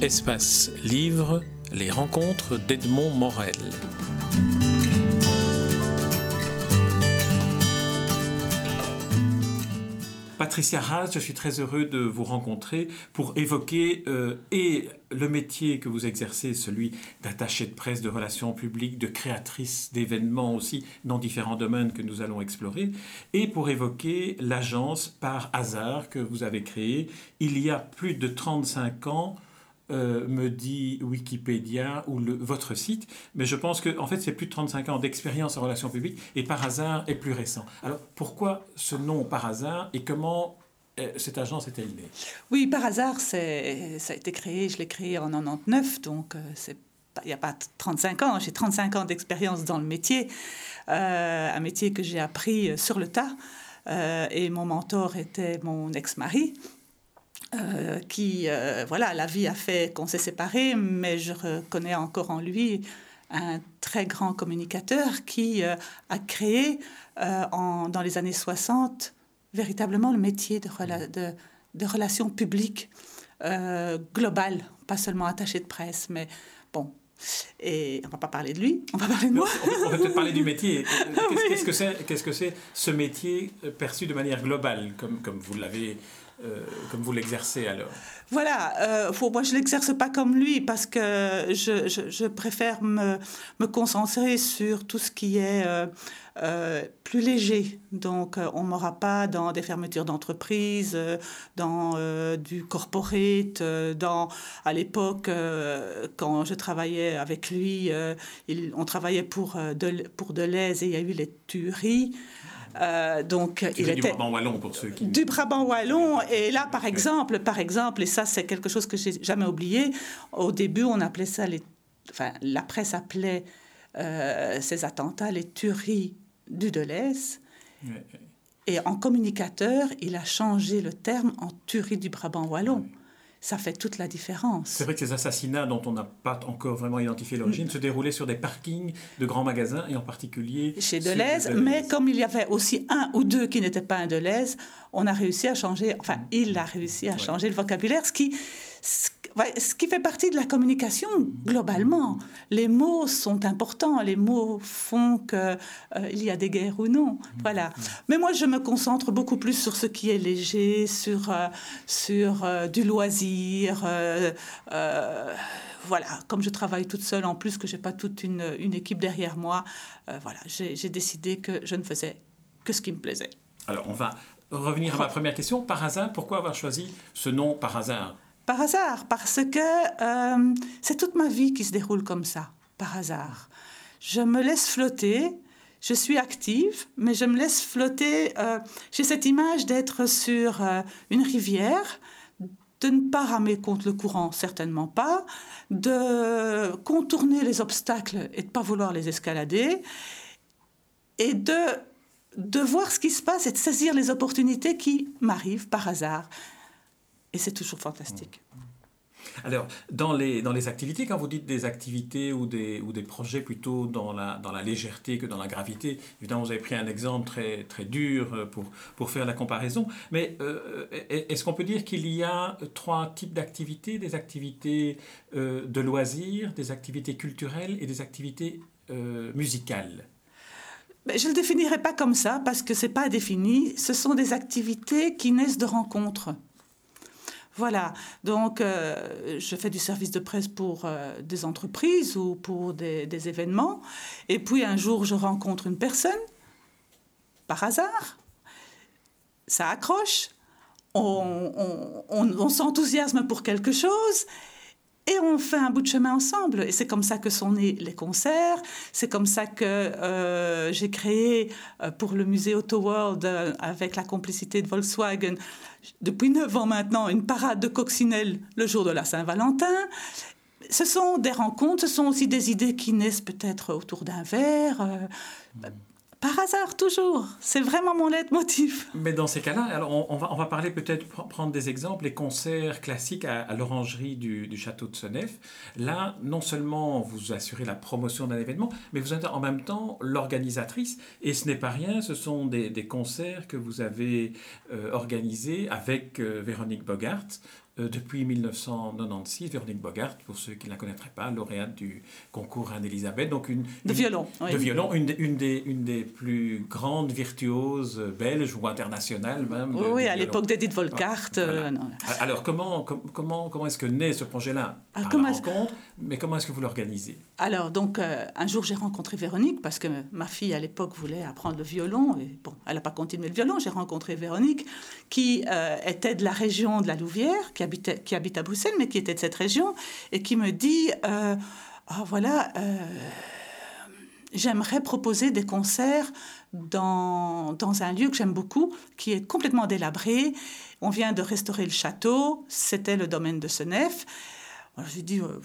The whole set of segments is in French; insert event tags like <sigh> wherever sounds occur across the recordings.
Espace Livre, les rencontres d'Edmond Morel. Patricia Haas, je suis très heureux de vous rencontrer pour évoquer euh, et le métier que vous exercez, celui d'attaché de presse, de relations publiques, de créatrice d'événements aussi dans différents domaines que nous allons explorer, et pour évoquer l'agence par hasard que vous avez créée il y a plus de 35 ans euh, me dit Wikipédia ou votre site, mais je pense que en fait c'est plus de 35 ans d'expérience en relations publiques et par hasard est plus récent. Alors pourquoi ce nom par hasard et comment euh, cette agence est-elle née Oui, par hasard, ça a été créé, je l'ai créé en 99, donc euh, c'est il n'y a pas 35 ans, j'ai 35 ans d'expérience dans le métier, un métier que j'ai appris sur le tas. et mon mentor était mon ex-mari. Euh, qui, euh, voilà, la vie a fait qu'on s'est séparés, mais je reconnais encore en lui un très grand communicateur qui euh, a créé en, dans les années 60 véritablement le métier de, de, de relations publiques globales, pas seulement attaché de presse, mais bon, et on va pas parler de lui, on va parler de moi. On va peut-être parler du métier. <laughs> Qu'est-ce que c'est que ce métier perçu de manière globale, comme, comme vous l'avez euh, comme vous l'exercez alors Voilà, euh, moi je ne l'exerce pas comme lui parce que je, préfère me, concentrer sur tout ce qui est euh, plus léger. Donc on ne m'aura pas dans des fermetures d'entreprise, dans du corporate, dans, à l'époque quand je travaillais avec lui, il, on travaillait pour, de, pour Deleuze et il y a eu les tueries. Euh, donc, il était du Brabant wallon pour ceux qui du Brabant wallon. Et là, par exemple, par exemple, et ça c'est quelque chose que j'ai jamais oublié. Au début, on appelait ça les, enfin, la presse appelait euh, ces attentats les tueries du Deleuze. Et en communicateur, il a changé le terme en tuerie du Brabant wallon ça fait toute la différence. C'est vrai que ces assassinats dont on n'a pas encore vraiment identifié l'origine mm. se déroulaient sur des parkings de grands magasins et en particulier chez Deleuze, mais comme il y avait aussi un ou deux qui n'étaient pas un Deleuze, on a réussi à changer, enfin il a réussi à changer le vocabulaire, ce qui, ce qui fait partie de la communication globalement. Les mots sont importants, les mots font qu'il euh, y a des guerres ou non. Voilà. Mais moi, je me concentre beaucoup plus sur ce qui est léger, sur, euh, sur euh, du loisir. voilà, comme je travaille toute seule, en plus que j'ai pas toute une, une, équipe derrière moi, voilà, j'ai décidé que je ne faisais que ce qui me plaisait. Alors, on va revenir à ma première question. Par hasard, pourquoi avoir choisi ce nom par hasard? Par hasard, parce que euh, c'est toute ma vie qui se déroule comme ça, par hasard. Je me laisse flotter, je suis active, mais je me laisse flotter. Euh, j'ai cette image d'être sur euh, une rivière, de ne pas ramer contre le courant, certainement pas, de contourner les obstacles et de ne pas vouloir les escalader, et de, de voir ce qui se passe et de saisir les opportunités qui m'arrivent par hasard. Et c'est toujours fantastique. Alors, dans les, dans les activités, quand vous dites des activités ou des, ou des projets plutôt dans la, dans la légèreté que dans la gravité, évidemment, vous avez pris un exemple très, très dur euh, pour, pour faire la comparaison, mais euh, est-ce qu'on peut dire qu'il y a trois types d'activités Des activités euh, de loisirs, des activités culturelles et des activités musicales? Je ne le définirai pas comme ça parce que ce n'est pas défini. Ce sont des activités qui naissent de rencontres. Voilà, donc euh, je fais du service de presse pour euh, des entreprises ou pour des, événements. Et puis un jour, je rencontre une personne, par hasard, ça accroche, on s'enthousiasme pour quelque chose et on fait un bout de chemin ensemble. Et c'est comme ça que sont nés les concerts. C'est comme ça que euh, j'ai créé euh, pour le musée Auto World, euh, avec la complicité de Volkswagen, depuis neuf ans maintenant, une parade de coccinelle le jour de la Saint-Valentin. Ce sont des rencontres, ce sont aussi des idées qui naissent peut-être autour d'un verre. Par hasard, toujours. C'est vraiment mon leitmotiv. <laughs> Mais dans ces cas-là, alors on, va, on va parler peut-être, prendre des exemples, les concerts classiques à, l'orangerie du, château de Senef. Là, non seulement vous assurez la promotion d'un événement, mais vous êtes en même temps l'organisatrice. Et ce n'est pas rien, ce sont des, concerts que vous avez euh, organisés avec euh, Véronique Bogart depuis 1996, Véronique Bogart, pour ceux qui ne la connaîtraient pas, lauréate du concours Anne-Elisabeth. Donc une, de violon. De violon, une, une, des, une des plus grandes virtuoses belges ou internationales même. oui, à l'époque d'Edith Volkart. Euh, Alors comment, comment, comment est-ce que naît ce projet-là ah, la rencontre, mais comment est-ce que vous l'organisez Alors donc euh, un jour j'ai rencontré Véronique parce que ma fille à l'époque voulait apprendre le violon et bon, elle n'a pas continué le violon. J'ai rencontré Véronique qui était de la région de la Louvière, qui qui habite à Bruxelles, mais qui était de cette région, et qui me dit, euh, ah, voilà, euh, j'aimerais proposer des concerts dans, dans un lieu que j'aime beaucoup, qui est complètement délabré. On vient de restaurer le château, c'était le domaine de Senef. J'ai dit, euh,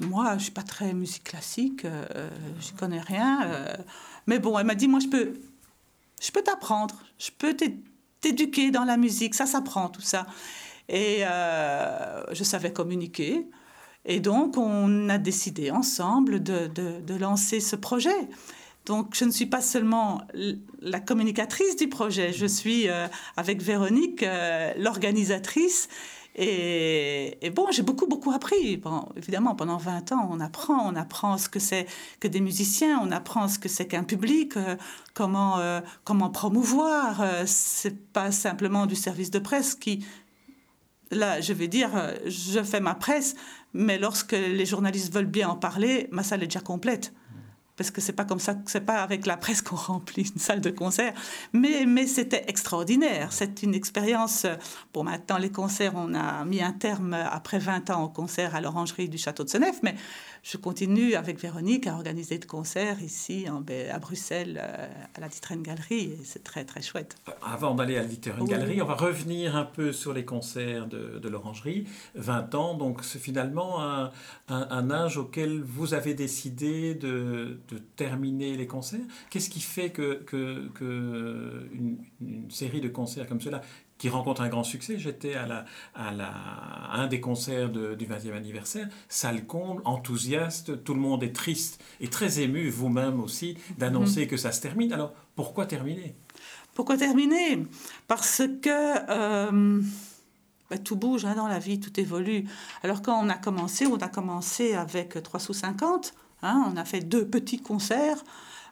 moi, je ne suis pas très musique classique, je ne connais rien. mais bon, elle m'a dit, moi, je peux, je peux t'apprendre, je peux t'éduquer dans la musique, ça s'apprend, tout ça. Et euh, je savais communiquer. Et donc, on a décidé ensemble de, de, lancer ce projet. Donc, je ne suis pas seulement la communicatrice du projet, je suis euh, avec Véronique euh, l'organisatrice. Et, et, bon, j'ai beaucoup, beaucoup appris. Évidemment, pendant 20 ans, on apprend. On apprend ce que c'est que des musiciens, on apprend ce que c'est qu'un public, comment, comment promouvoir. c'est pas simplement du service de presse qui là, je vais dire, euh, je fais ma presse, mais lorsque les journalistes veulent bien en parler, ma salle est déjà complète parce que c'est pas comme ça, c'est pas avec la presse qu'on remplit une salle de concert. Mais, mais c'était extraordinaire. C'est une expérience. Bon, maintenant, les concerts, on a mis un terme après 20 ans au concert à l'Orangerie du Château de Senef, mais je continue avec Véronique à organiser de concerts ici en, à Bruxelles, euh, à la Ditren Galerie, et c'est très, très chouette. Avant d'aller à la Ditren Galerie, on va revenir un peu sur les concerts de, de l'Orangerie. 20 ans, donc c'est finalement un, un, un âge auquel vous avez décidé de de terminer les concerts Qu'est-ce qui fait que, que, une, série de concerts comme cela, qui rencontre un grand succès, j'étais à, la, à, la, un des concerts du 20e anniversaire, salle comble, enthousiaste, tout le monde est triste et très ému, vous-même aussi, d'annoncer mhm. que ça se termine. Alors, pourquoi terminer? Pourquoi terminer? Parce que... Euh, ben, tout bouge hein, dans la vie, tout évolue. Alors quand on a commencé, on a commencé avec 3 sous 50, Hein, on a fait deux petits concerts.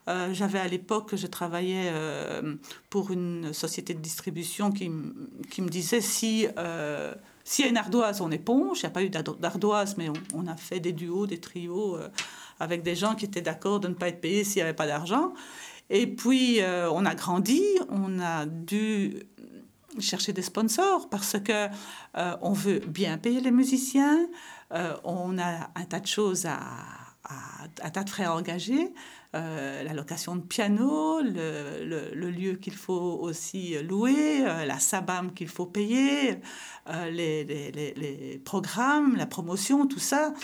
Euh, j'avais à l'époque, je travaillais euh, pour une société de distribution qui, qui me disait si euh, s'il y a une ardoise, on éponge. Il n'y a pas eu d'ardoise, mais on, a fait des duos, des trios avec des gens qui étaient d'accord de ne pas être payés s'il n'y avait pas d'argent. Et puis, on a grandi, on a dû chercher des sponsors parce que on veut bien payer les musiciens. on a un tas de choses à un tas de frais à engager, euh, la location de piano, le, lieu qu'il faut aussi louer, euh, la SABAM qu'il faut payer, euh, les, les, programmes, la promotion, tout ça.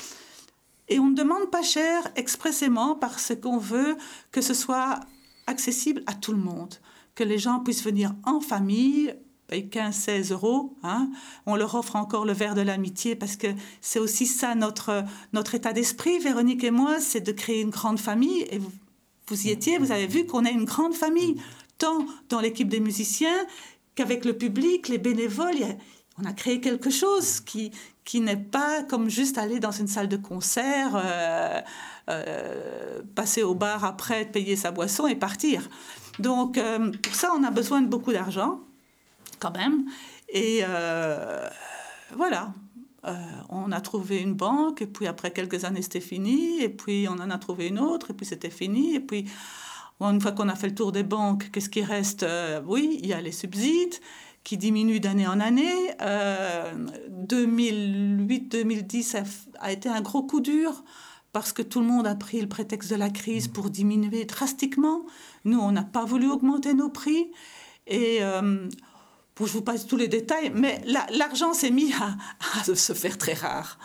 Et on ne demande pas cher expressément parce qu'on veut que ce soit accessible à tout le monde, que les gens puissent venir en famille, 15-16 euros. Hein. On leur offre encore le verre de l'amitié parce que c'est aussi ça notre, notre état d'esprit, Véronique et moi, c'est de créer une grande famille. Et vous, y étiez, vous avez vu qu'on est une grande famille, tant dans l'équipe des musiciens qu'avec le public, les bénévoles. on a créé quelque chose qui, qui n'est pas comme juste aller dans une salle de concert, euh, euh, passer au bar après, payer sa boisson et partir. Donc, euh, pour ça, on a besoin de beaucoup d'argent quand même. Et euh, voilà, euh, on a trouvé une banque, et puis après quelques années, c'était fini, et puis on en a trouvé une autre, et puis c'était fini, et puis une fois qu'on a fait le tour des banques, qu'est-ce qui reste euh, Oui, il y a les subsides qui diminuent d'année en année. 2008-2010 a, été un gros coup dur parce que tout le monde a pris le prétexte de la crise pour diminuer drastiquement. Nous, on n'a pas voulu augmenter nos prix. Et je vous passe tous les détails, mais l'argent s'est mis à, se faire très rare.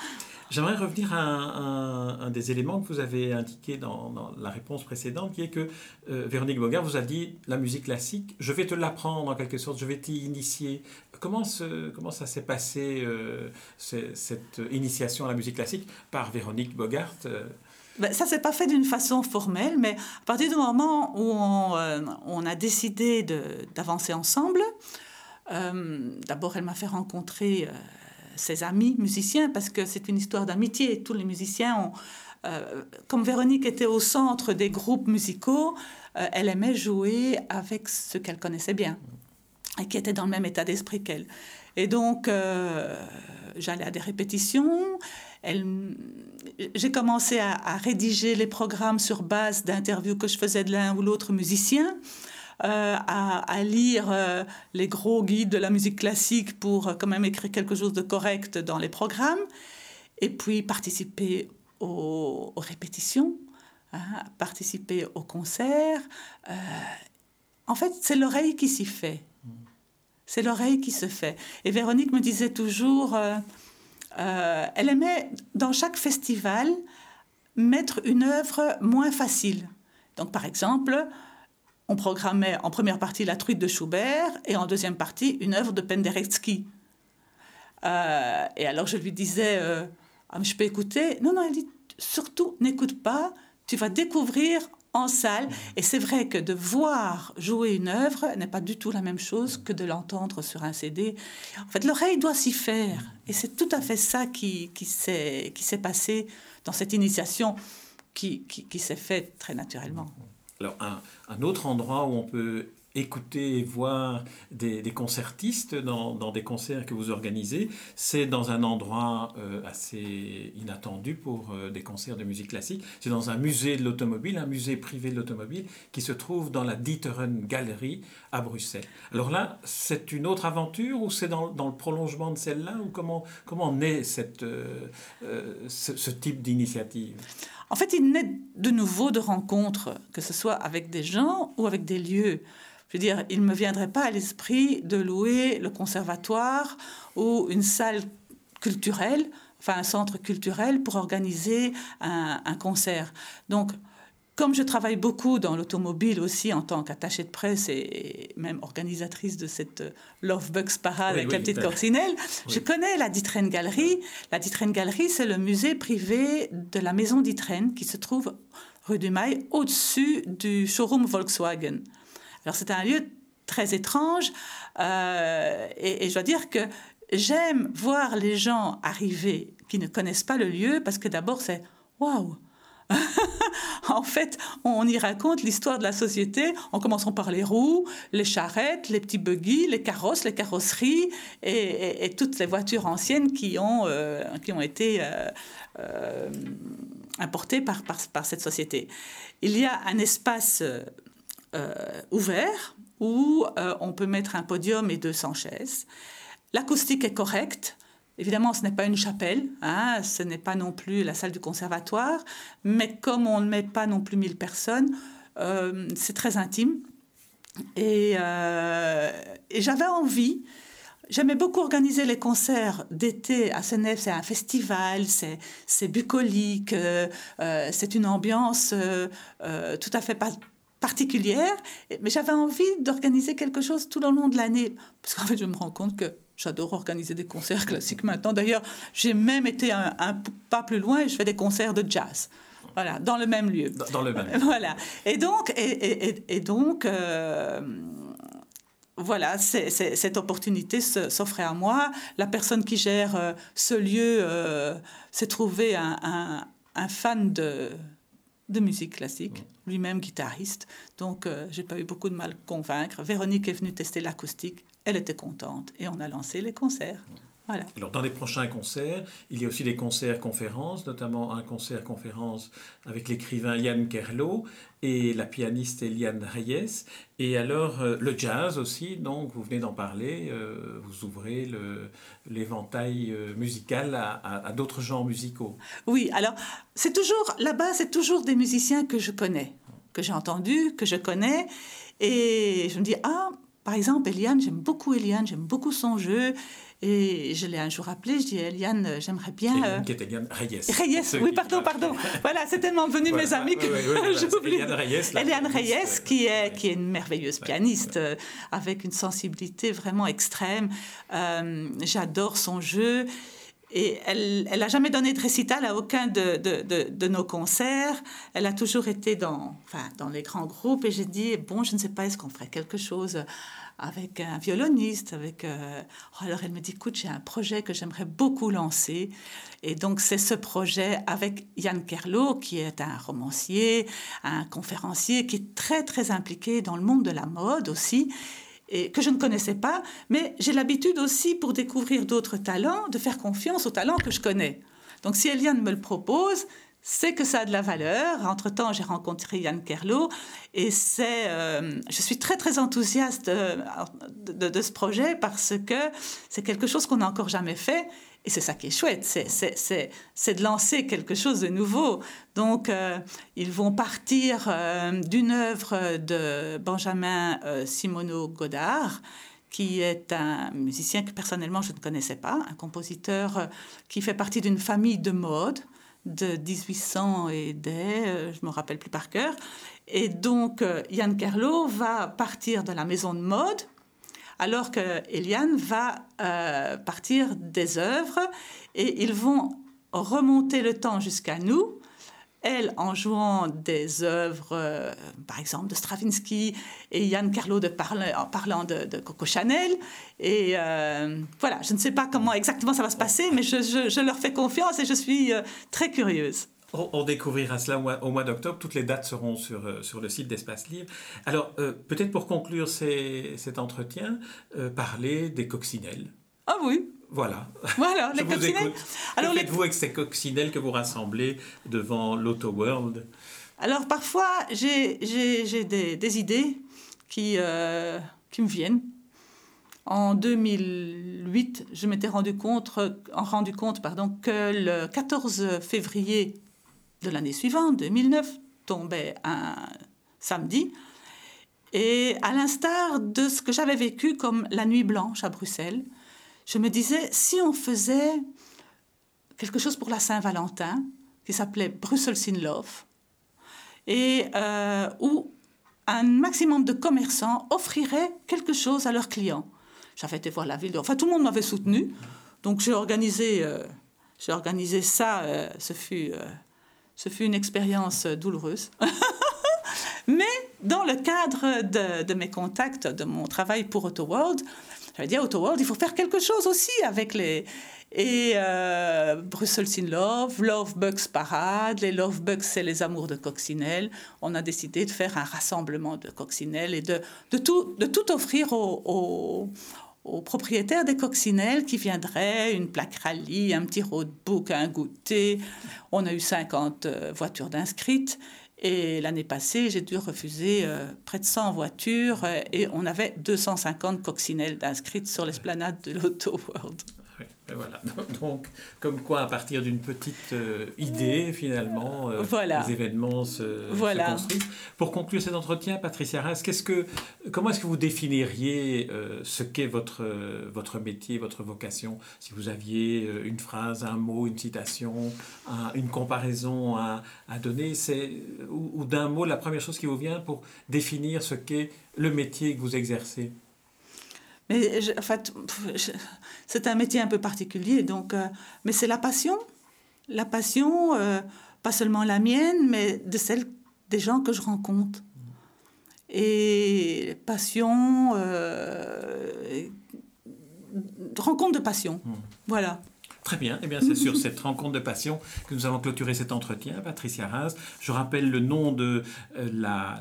J'aimerais revenir à un, des éléments que vous avez indiqué dans, la réponse précédente, qui est que euh, Véronique Bogart vous a dit la musique classique, je vais te l'apprendre en quelque sorte, je vais t'y initier. Comment, comment ça s'est passé, euh, cette initiation à la musique classique par Véronique Bogart euh? ben, ça s'est pas fait d'une façon formelle, mais à partir du moment où on, on a décidé d'avancer ensemble, euh, d'abord, elle m'a fait rencontrer euh, ses amis musiciens, parce que c'est une histoire d'amitié. Tous les musiciens ont... comme Véronique était au centre des groupes musicaux, elle aimait jouer avec ceux qu'elle connaissait bien et qui étaient dans le même état d'esprit qu'elle. Et donc, j'allais à des répétitions. J'ai commencé à, rédiger les programmes sur base d'interviews que je faisais de l'un ou l'autre musicien. Euh, à, lire euh, les gros guides de la musique classique pour euh, quand même écrire quelque chose de correct dans les programmes, et puis participer aux, répétitions, hein, participer aux concerts. en fait, c'est l'oreille qui s'y fait. C'est l'oreille qui se fait. Et Véronique me disait toujours, elle aimait dans chaque festival mettre une œuvre moins facile. Donc, par exemple, on programmait en première partie la truite de Schubert et en deuxième partie une œuvre de Penderecki. Euh, et alors je lui disais, euh, ah, je peux écouter? Non, non, elle dit, surtout n'écoute pas, tu vas découvrir en salle. Et c'est vrai que de voir jouer une œuvre n'est pas du tout la même chose que de l'entendre sur un CD. En fait, l'oreille doit s'y faire. Et c'est tout à fait ça qui, qui s'est passé dans cette initiation qui, qui s'est faite très naturellement. Alors, un, autre endroit où on peut écouter et voir des, concertistes dans, des concerts que vous organisez, c'est dans un endroit euh, assez inattendu pour euh, des concerts de musique classique. C'est dans un musée de l'automobile, un musée privé de l'automobile qui se trouve dans la Dieteren Galerie à Bruxelles. Alors là, c'est une autre aventure ou c'est dans, le prolongement de celle-là ou comment, comment naît cette, euh, ce type d'initiative? En fait, il naît de nouveau de rencontres, que ce soit avec des gens ou avec des lieux. Je veux dire, il ne me viendrait pas à l'esprit de louer le conservatoire ou une salle culturelle, enfin un centre culturel pour organiser un, un concert. Donc, comme je travaille beaucoup dans l'automobile aussi en tant qu'attachée de presse et même organisatrice de cette Love Bugs Parade avec la petite corsinelle, je connais la Ditren Galerie. La Ditren Galerie, c'est le musée privé de la maison Ditren qui se trouve rue du Mail, au-dessus du showroom Volkswagen. Alors c'est un lieu très étrange euh, et, et je dois dire que j'aime voir les gens arriver qui ne connaissent pas le lieu parce que d'abord c'est waouh <laughs> en fait, on y raconte l'histoire de la société en commençant par les roues, les charrettes, les petits buggy, les carrosses, les carrosseries et, toutes les voitures anciennes qui ont, euh, qui ont été euh, euh, importées par, par, cette société. Il y a un espace ouvert où on peut mettre un podium et 200 chaises. L'acoustique est correcte. Évidemment, ce n'est pas une chapelle, hein, ce n'est pas non plus la salle du conservatoire, mais comme on ne met pas non plus 1000 personnes, euh, c'est très intime. Euh, et, j'avais envie, j'aimais beaucoup organiser les concerts d'été à Senef, c'est un festival, c'est bucolique, euh, c'est une ambiance tout à fait particulière, mais j'avais envie d'organiser quelque chose tout au long de l'année, parce qu'en fait, je me rends compte que J'adore organiser des concerts classiques maintenant. D'ailleurs, j'ai même été un, pas plus loin et je fais des concerts de jazz. Voilà, dans le même lieu. Dans, le même. <laughs> Voilà. Et donc, et, et, et donc euh, voilà, cette opportunité s'offrait à moi. La personne qui gère euh, ce lieu euh, s'est trouvé un, un, un, fan de, de musique classique, mm. lui-même guitariste. Donc, j'ai pas eu beaucoup de mal à convaincre. Véronique est venue tester l'acoustique elle était contente et on a lancé les concerts. Voilà. Alors, dans les prochains concerts, il y a aussi des concerts-conférences, notamment un concert-conférence avec l'écrivain Yann Kerlo et la pianiste Eliane Reyes. Et alors, euh, le jazz aussi, donc vous venez d'en parler, euh, vous ouvrez l'éventail euh, musical à, à d'autres genres musicaux. Oui, alors, c'est toujours, là-bas, c'est toujours des musiciens que je connais, que j'ai entendus, que je connais. Et je me dis, ah, par exemple, Eliane, j'aime beaucoup Eliane, j'aime beaucoup son jeu. Et je l'ai un jour appelé, je dis Eliane, j'aimerais bien. Eliane, qui est Eliane Reyes. Reyes, oui, pardon, pardon. voilà, c'est tellement venu mes amis que <laughs> j'oublie. Eliane Reyes. Eliane Reyes, qui est, qui est une merveilleuse pianiste, euh, avec une sensibilité vraiment extrême. Euh, j'adore son jeu. Et elle n'a jamais donné de récital à aucun de, de, de, nos concerts. Elle a toujours été dans, enfin, dans les grands groupes. Et j'ai dit, bon, je ne sais pas, est-ce qu'on ferait quelque chose avec un violoniste avec, euh, Alors elle me dit, écoute, j'ai un projet que j'aimerais beaucoup lancer. Et donc c'est ce projet avec Yann Kerlo, qui est un romancier, un conférencier, qui est très, très impliqué dans le monde de la mode aussi et que je ne connaissais pas, mais j'ai l'habitude aussi, pour découvrir d'autres talents, de faire confiance aux talents que je connais. Donc si Eliane me le propose, c'est que ça a de la valeur. Entre-temps, j'ai rencontré Yann Kerlo et euh, je suis très très enthousiaste euh, de, de, ce projet parce que c'est quelque chose qu'on n'a encore jamais fait et c'est ça qui est chouette, c'est de lancer quelque chose de nouveau. Donc, euh, ils vont partir euh, d'une œuvre de Benjamin euh, Simoneau Godard, qui est un musicien que personnellement je ne connaissais pas, un compositeur qui fait partie d'une famille de mode de 1800 et des, je me rappelle plus par cœur. Et donc, Yann Carlo va partir de la maison de mode alors que Eliane va euh, partir des œuvres et ils vont remonter le temps jusqu'à nous. Elle en jouant des œuvres, euh, par exemple, de Stravinsky, et Yann Carlo de en parlant de, Coco Chanel. Et euh, voilà, je ne sais pas comment exactement ça va se passer, mais je leur fais confiance et je suis très curieuse. On, découvrira cela au mois, d'octobre. Toutes les dates seront sur, euh, sur le site d'Espace Libre. Alors, euh, peut-être pour conclure cet entretien, euh, parler des coccinelles. Ah oui. Voilà. Voilà, <laughs> les coccinelles. Alors, que faites-vous avec ces coccinelles que vous rassemblez devant l'Auto World? Alors, parfois, j'ai des, des, idées qui, qui me viennent. En 2008, je m'étais rendu compte, rendu compte pardon, que le 14 février de l'année suivante, 2009, tombait un samedi. Et à l'instar de ce que j'avais vécu comme la nuit blanche à Bruxelles, je me disais, si on faisait quelque chose pour la Saint-Valentin, qui s'appelait Brussels in Love, et euh, où un maximum de commerçants offriraient quelque chose à leurs clients. J'avais été voir la ville, enfin tout le monde m'avait soutenu, donc j'ai organisé, euh, organisé ça, euh, ce fut ce fut une expérience douloureuse. <laughs> Mais dans le cadre de, mes contacts, de mon travail pour AutoWorld, j'avais dit à AutoWorld, il faut faire quelque chose aussi avec les... Et euh, Brussels in Love, Love Bugs Parade, les Love Bugs, c'est les amours de coccinelle. On a décidé de faire un rassemblement de coccinelles et de, de, tout, de tout offrir aux, aux propriétaires des coccinelles qui viendraient, une plaque rallye, un petit roadbook, un goûter. On a eu 50 euh, voitures d'inscrites. Et l'année passée, j'ai dû refuser euh, près de 100 voitures euh, et on avait 250 coccinelles d'inscrites sur l'esplanade de l'Auto World. Voilà. <laughs> Donc, comme quoi, à partir d'une petite euh, idée, finalement, euh, les événements se, construisent. Pour conclure cet entretien, Patricia Reims, qu'est-ce que, comment est-ce que vous définiriez euh, ce qu'est votre, votre métier, votre vocation? Si vous aviez une phrase, un mot, une citation, une comparaison à, à donner, c'est, ou, ou d'un mot, la première chose qui vous vient pour définir ce qu'est le métier que vous exercez? Mais en fait, c'est un métier un peu particulier, donc, euh, mais c'est la passion. La passion, euh, pas seulement la mienne, mais de celle des gens que je rencontre. Et passion, euh, rencontre de passion. Hmm. Voilà. Très bien. Eh bien, c'est sur cette rencontre de passion que nous allons clôturer cet entretien, Patricia Raz. Je rappelle le nom de euh,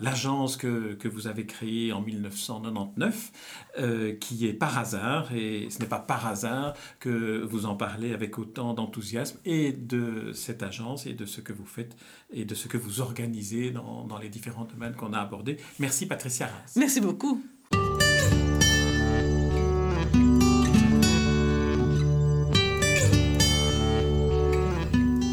l'agence que, que, vous avez créée en 1999, euh, qui est Par hasard. Et ce n'est pas par hasard que vous en parlez avec autant d'enthousiasme et de cette agence et de ce que vous faites et de ce que vous organisez dans, dans les différents domaines qu'on a abordés. Merci, Patricia Raz. Merci beaucoup.